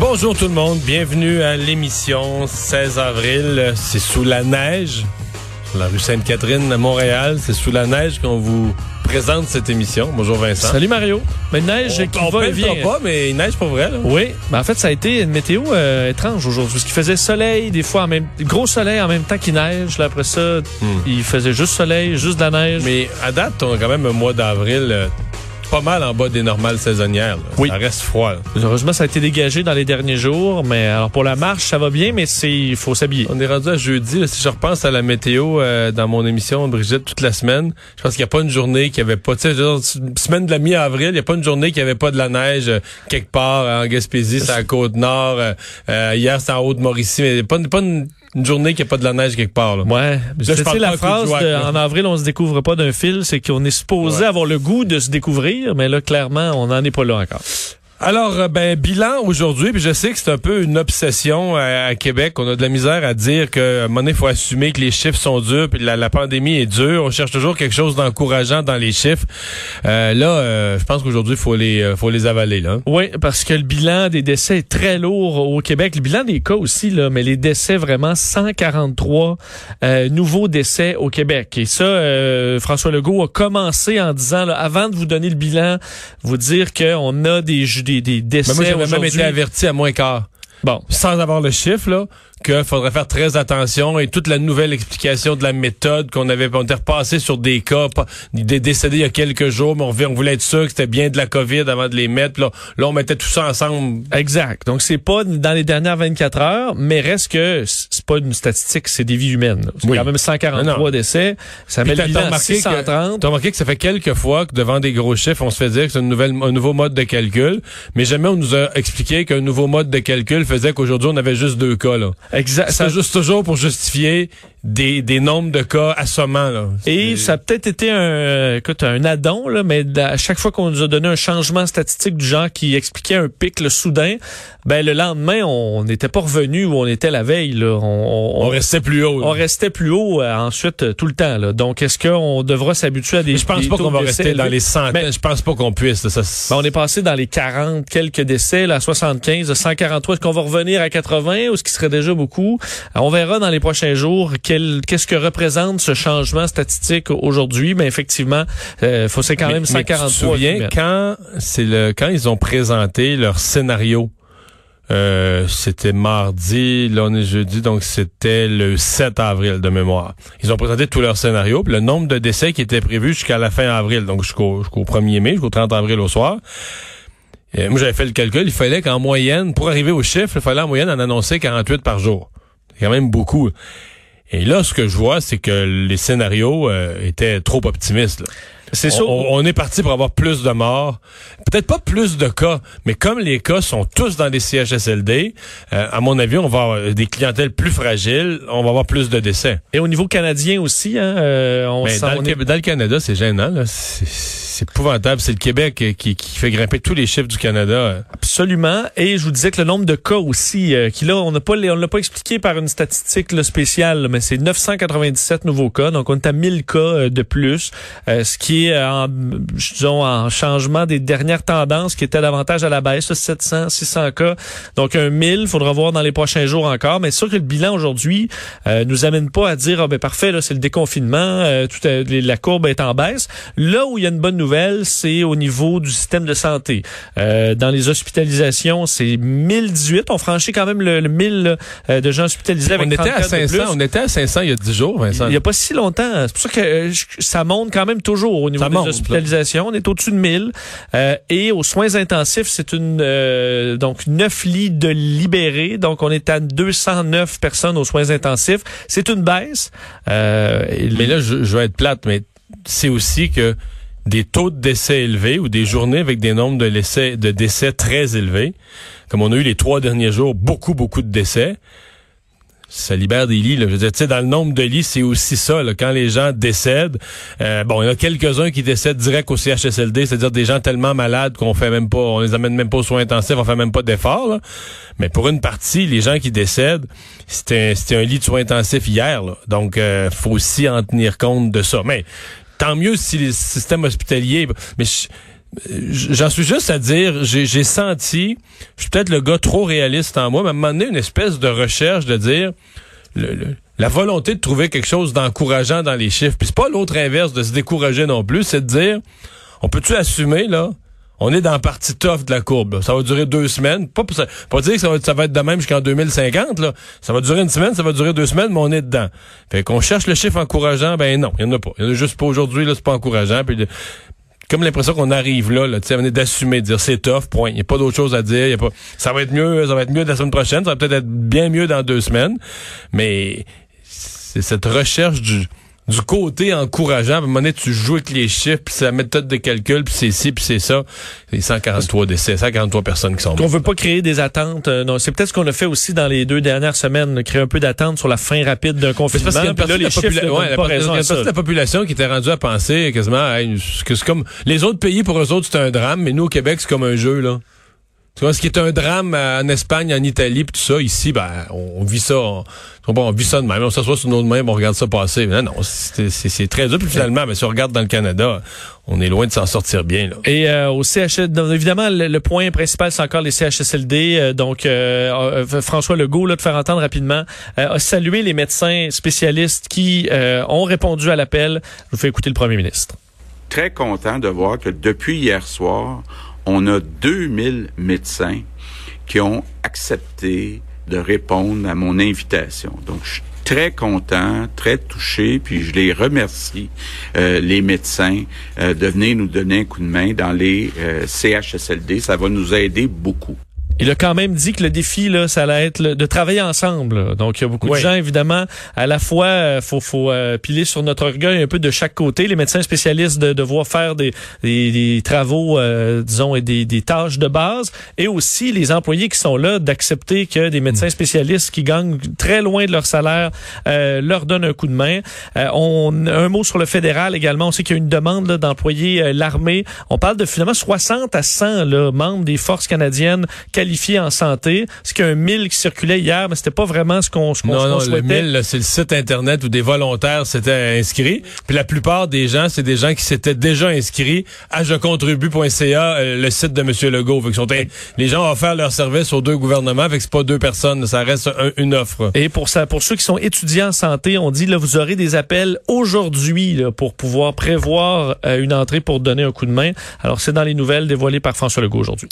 Bonjour tout le monde, bienvenue à l'émission 16 avril. C'est sous la neige, sur la rue Sainte-Catherine à Montréal. C'est sous la neige qu'on vous présente cette émission. Bonjour Vincent. Salut Mario. Mais neige On, qui on va et pas, mais il neige pour vrai. Là. Oui, ben en fait ça a été une météo euh, étrange aujourd'hui parce qu'il faisait soleil des fois en même gros soleil en même temps qu'il neige. Là, après ça, il faisait juste soleil, juste de la neige. Mais à date, on a quand même un mois d'avril euh, pas mal en bas des normales saisonnières. là. Oui. Ça reste froid. là. Heureusement ça a été dégagé dans les derniers jours, mais alors pour la marche ça va bien, mais c'est il faut s'habiller. On est rendu à jeudi. là. si je repense à la météo euh, dans mon émission Brigitte toute la semaine, je pense qu'il n'y a pas une journée qui avait pas, tu sais, je semaine de la mi-avril, il n'y a pas une journée qui avait pas de la neige euh, quelque part euh, en Gaspésie, c'est à la côte nord. euh, euh, hier, c'est en Haute-Mauricie, mais pas, pas une, une journée qui a pas de la neige quelque part. Là. Ouais, je tu sais la phrase de, en avril on se découvre pas d'un fil, c'est qu'on est supposé Ouais. avoir le goût de se découvrir, mais là clairement on n'en est pas là encore. Alors, euh, ben, bilan aujourd'hui, puis je sais que c'est un peu une obsession à, à Québec. On a de la misère à dire que, à un faut assumer que les chiffres sont durs, puis la, la pandémie est dure. On cherche toujours quelque chose d'encourageant dans les chiffres. Euh, là, euh, je pense qu'aujourd'hui, faut les, euh, faut les avaler, là. Oui, parce que le bilan des décès est très lourd au Québec. Le bilan des cas aussi, là, mais les décès vraiment 143 euh, nouveaux décès au Québec. Et ça, euh, François Legault a commencé en disant, là, avant de vous donner le bilan, vous dire qu'on a des, des, des décès Mais moi, j'avais même été averti à moins quart. Bon, Sans avoir le chiffre, là, qu'il faudrait faire très attention et toute la nouvelle explication de la méthode qu'on avait, on était repassé sur des cas, pas- des décédés il y a quelques jours, mais on, voulait- on voulait être sûr que c'était bien de la COVID avant de les mettre. Là, là, on mettait tout ça ensemble. Exact. Donc c'est pas dans les dernières 24 heures, mais reste que c'est pas une statistique, c'est des vies humaines. C'est Oui. quand même 143 Non, non. décès. Ça Puis met le t'as- bilan t'as à remarqué que- 630. T'as remarqué que ça fait quelques fois que devant des gros chiffres, on se fait dire que c'est une nouvelle, un nouveau mode de calcul, mais jamais on nous a expliqué qu'un nouveau mode de calcul faisait qu'aujourd'hui on avait juste deux cas. Là. Exact. C'est juste toujours pour justifier des, des nombres de cas assommants. Là. Et ça a peut-être été un, euh, écoute, un addon, là, mais à chaque fois qu'on nous a donné un changement statistique du genre qui expliquait un pic le soudain, ben le lendemain, on n'était pas revenu où on était la veille. Là. On, on- on restait plus haut. là. on restait plus haut euh, ensuite euh, tout le temps. Là. Donc, est-ce qu'on devra s'habituer à des Mais je pense des pas qu'on va rester dans les centaines. Mais- je pense pas qu'on puisse. là. Ça, c'est- Ben, on est passé dans les 40 quelques décès, là, à 75, à 143. Est-ce qu'on va revenir à 80 ou ce qui serait déjà beaucoup? Euh, On verra dans les prochains jours qu'est-ce que représente ce changement statistique aujourd'hui? Mais effectivement, euh, faut c'est quand Mais- même mais 143. Tu te souviens quand c'est le quand ils ont présenté leur scénario? Euh, c'était mardi, là on est jeudi, donc c'était le 7 avril de mémoire. Ils ont présenté tous leurs scénarios, puis le nombre de décès qui était prévu jusqu'à la fin avril, donc jusqu'au jusqu'au 1er mai, jusqu'au 30 avril au soir. Et moi j'avais fait le calcul, il fallait qu'en moyenne, pour arriver au chiffre, il fallait en moyenne en annoncer 48 par jour. C'est quand même beaucoup. Et là, ce que je vois, c'est que les scénarios euh, étaient trop optimistes. là. C'est On- sûr. On, on est parti pour avoir plus de morts. Peut-être pas plus de cas, mais comme les cas sont tous dans les CHSLD, euh, à mon avis, on va avoir des clientèles plus fragiles, on va avoir plus de décès. Et au niveau canadien aussi, hein, euh, on sent- dans, le, est- dans le Canada, c'est gênant. là. C'est c'est épouvantable. C'est le Québec euh, qui, qui fait grimper tous les chiffres du Canada. euh. Absolument. Et je vous disais que le nombre de cas aussi, euh, qui là, on n'a pas, on l'a pas expliqué par une statistique là, spéciale, mais c'est 997 nouveaux cas. Donc, on est à 1000 cas euh, de plus, euh, ce qui est en, disons, en changement des dernières tendances qui étaient davantage à la baisse, là, 700, 600 cas. Donc, un 1000, faudra voir dans les prochains jours encore. Mais c'est sûr que le bilan aujourd'hui nous amène pas à dire, ah ben parfait, là, c'est le déconfinement, tout, la courbe est en baisse. Là où il y a une bonne nouvelle, c'est au niveau du système de santé. Euh, dans les hospitalisations, c'est 1018. On franchit quand même le, le 1000 euh, de gens hospitalisés avec On était à 34 de 500. plus. On était à 500 il y a 10 jours, Vincent. Il n'y a pas si longtemps. C'est pour ça que euh, je- ça monte quand même toujours au niveau Ça des monte, là. hospitalisations. On est au-dessus de 1000. Euh, et aux soins intensifs, c'est une euh, donc 9 lits de libérés. Donc, on est à 209 personnes aux soins intensifs. C'est une baisse. Mais là, je, je vais être plate, mais c'est aussi que des taux de décès élevés ou des journées avec des nombres de décès, de décès très élevés, comme on a eu les trois derniers jours, beaucoup, beaucoup de décès, ça libère des lits. Je veux dire, tu sais, dans le nombre de lits, c'est aussi ça. Quand les gens décèdent, euh, bon, il y en a quelques-uns qui décèdent direct au CHSLD, c'est-à-dire des gens tellement malades qu'on fait même pas, on les amène même pas aux soins intensifs, on fait même pas d'efforts. Mais pour une partie, les gens qui décèdent, c'était un lit de soins intensifs hier. Donc, euh, faut aussi en tenir compte de ça. Mais tant mieux si le système hospitalier... Mais J'en suis juste à dire, j'ai senti, je suis peut-être le gars trop réaliste en moi, mais à un moment une espèce de recherche de dire la volonté de trouver quelque chose d'encourageant dans les chiffres. Puis c'est pas l'autre inverse de se décourager non plus, c'est de dire on peut-tu assumer là on est dans la partie tough de la courbe. Ça va durer deux semaines. Pas, pour ça, pas dire que ça va, être de même jusqu'en 2050. Là. Ça va durer une semaine, ça va durer deux semaines, mais on est dedans. Fait qu'on cherche le chiffre encourageant, ben non, il n'y en a pas. Il y en a juste pas aujourd'hui, là, c'est pas encourageant. Puis comme l'impression qu'on arrive là, là tu sais, d'assumer, de dire c'est tough, point. Il n'y a pas d'autre chose à dire. Y a pas, ça va être mieux, ça va être mieux la semaine prochaine, ça va peut-être être bien mieux dans deux semaines. Mais c'est cette recherche du du côté encourageant. À un moment donné, tu joues avec les chiffres, puis c'est la méthode de calcul, puis c'est ci, puis c'est ça. C'est 143 décès, 143 personnes qui sont mortes. On veut pas créer des attentes. Euh, non, c'est peut-être ce qu'on a fait aussi dans les deux dernières semaines, créer un peu d'attente sur la fin rapide d'un confinement. Parce qu'il y a une partie, de, la, population qui était rendue à penser quasiment que c'est comme les autres pays pour eux autres c'est un drame, mais nous au Québec c'est comme un jeu là. Ce qui est un drame euh, en Espagne, en Italie, puis tout ça, ici, ben, on, vit ça, on, on, vit ça de même. On s'assoit sur nos mains, on regarde ça passer. Mais non, c'est très dur. Puis finalement, mais si on regarde dans le Canada, on est loin de s'en sortir bien. Là. Et euh, au CHSLD, évidemment, le, point principal, c'est encore les CHSLD. Euh, donc, François Legault, là, de faire entendre rapidement, a salué les médecins spécialistes qui ont répondu à l'appel. Je vous fais écouter le premier ministre. Très content de voir que depuis hier soir, on a 2000 médecins qui ont accepté de répondre à mon invitation. Donc, je suis très content, très touché, puis je les remercie, euh, les médecins, euh, de venir nous donner un coup de main dans les euh, CHSLD. Ça va nous aider beaucoup. Il a quand même dit que le défi, là, ça allait être de travailler ensemble. Donc, il y a beaucoup de gens, évidemment, à la fois, euh, faut, faut euh, piler sur notre orgueil un peu de chaque côté. Les médecins spécialistes de devoir faire des, des, travaux, euh, disons, et des, des tâches de base, et aussi les employés qui sont là d'accepter que des médecins spécialistes qui gagnent très loin de leur salaire leur donnent un coup de main. on un mot sur le fédéral également. On sait qu'il y a une demande d'employer l'armée. On parle de finalement 60 à 100 là, membres des forces canadiennes qualifiés en santé. C'est qu'il y a un 1000 qui circulait hier, mais c'était pas vraiment ce qu'on qu Non, non, le 1000, c'est le site Internet où des volontaires s'étaient inscrits. Puis la plupart des gens, c'est des gens qui s'étaient déjà inscrits à jecontribue.ca, euh, le site de M. Legault. Fait que sont les gens ont offert leur service aux deux gouvernements, fait que c'est pas deux personnes, ça reste une offre. Et pour ça, pour ceux qui sont étudiants en santé, on dit, là, vous aurez des appels aujourd'hui pour pouvoir prévoir euh, une entrée pour donner un coup de main. Alors, c'est dans les nouvelles dévoilées par François Legault aujourd'hui.